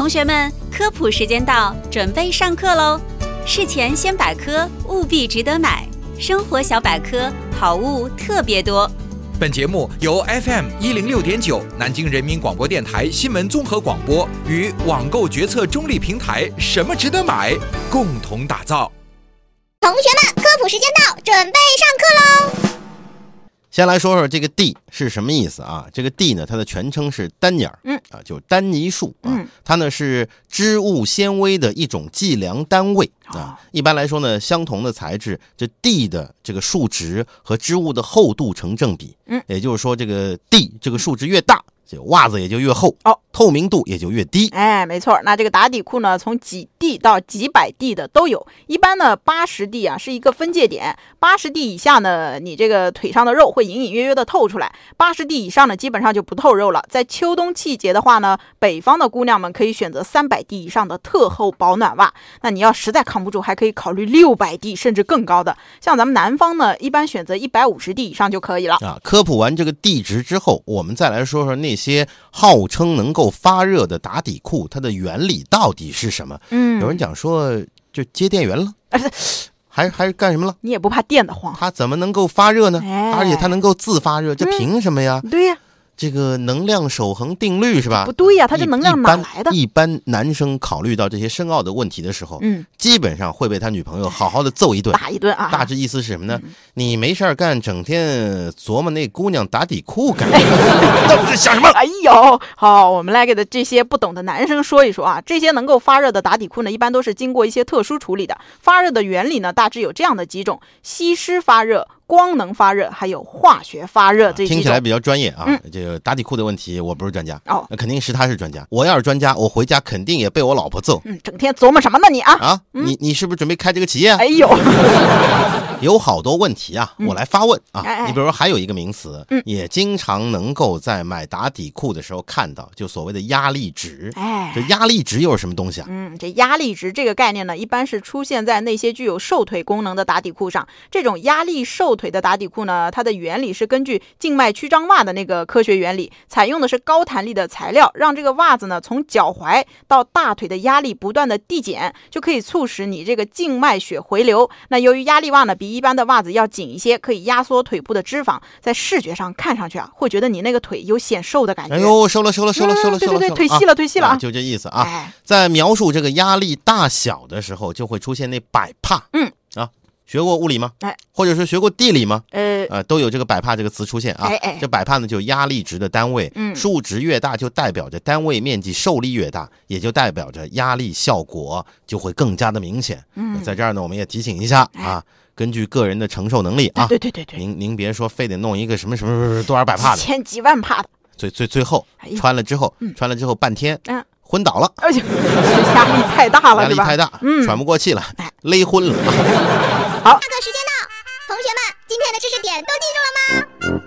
同学们，科普时间到，准备上课喽！事前先百科，务必值得买。生活小百科，好物特别多。本节目由 FM 一零六点九南京人民广播电台新闻综合广播与网购决策中立平台“什么值得买”共同打造。同学们，科普时间到，准备上课喽！先来说说这个地是什么意思啊？这个地呢，它的全称是丹尼尔，嗯啊，就丹尼树啊，嗯它呢是织物纤维的一种计量单位哦啊。一般来说呢，相同的材质，这地的这个数值和织物的厚度成正比，嗯，也就是说，这个地这个数值越大，这袜子也就越厚，哦，透明度也就越低。哎，没错，那这个打底裤呢，从几 D 到几百 D 的都有。一般呢，八十 D 啊是一个分界点，八十 D 以下呢，你这个腿上的肉会隐隐约约的透出来；八十 D 以上呢，基本上就不透肉了。在秋冬季节的话呢，北方的姑娘们可以选择三百 D 以上的特厚保暖袜。那你要实在扛不住，还可以考虑六百 D 甚至更高的。像咱们南方呢，一般选择一百五十 D 以上就可以了。啊，科普完这个地值之后，我们再来说说那些号称能够发热的打底裤，它的原理到底是什么？嗯有人讲说，就接电源了，还还是干什么了？你也不怕电的慌？它怎么能够发热呢？哎而且它能够自发热，这嗯凭什么呀？对呀、这个能量守恒定律是吧？不对呀、它这能量哪来的？一般男生考虑到这些深奥的问题的时候，嗯，基本上会被他女朋友好好的揍一顿。打一顿啊！大致意思是什么呢？嗯你没事儿干，整天琢磨那姑娘打底裤干 什么？那不是想什么？哎呦，好，我们来给的这些不懂的男生说一说啊。这些能够发热的打底裤呢，一般都是经过一些特殊处理的。发热的原理呢，大致有这样的几种：吸湿发热、光能发热，还有化学发热这。听起来比较专业啊。嗯这个打底裤的问题，我不是专家，哦，那肯定是他是专家。我要是专家，我回家肯定也被我老婆揍嗯，整天琢磨什么呢你啊？啊！你你是不是准备开这个企业啊？哎呦，有好多问题啊，嗯我来发问啊。你比如说，还有一个名词嗯，也经常能够在买打底裤的时候看到，就所谓的压力值。哎这。压力值又是什么东西啊？嗯，这压力值这个概念呢，一般是出现在那些具有瘦腿功能的打底裤上。这种压力瘦腿的打底裤呢，它的原理是根据静脉曲张袜的那个科学原理，采用的是高弹力的材料，让这个袜子呢从脚踝到大腿的压力不断的递减，就可以促使你这个静脉血回流。那由于压力袜呢比一般的袜子要紧一些，可以压缩腿部的脂肪，在视觉上看上去啊，会觉得你那个腿有显瘦的感觉。哎呦，瘦了瘦了瘦了嗯收了收了，对对对，腿细了，腿细了！就这意思啊。哎，在描述这个压力大小的时候，就会出现那百帕。嗯啊，学过物理吗？哎，或者是学过地理吗？呃，呃，都有这个百帕这个词出现啊。哎哎。这百帕呢，就压力值的单位，嗯。数值越大，就代表着单位面积受力越大，也就代表着压力效果就会更加的明显。嗯，在这儿呢，我们也提醒一下啊，根据个人的承受能力啊，对对对对，您您别说非得弄一个什么什么什么多少百帕的，千几万帕的，最最最后哎呀。穿了之后嗯，穿了之后半天嗯，昏倒了。而且 压力太大了，压力太大，嗯。喘不过气了哎，勒昏了。下课时间到，同学们，今天的知识点都记住了吗？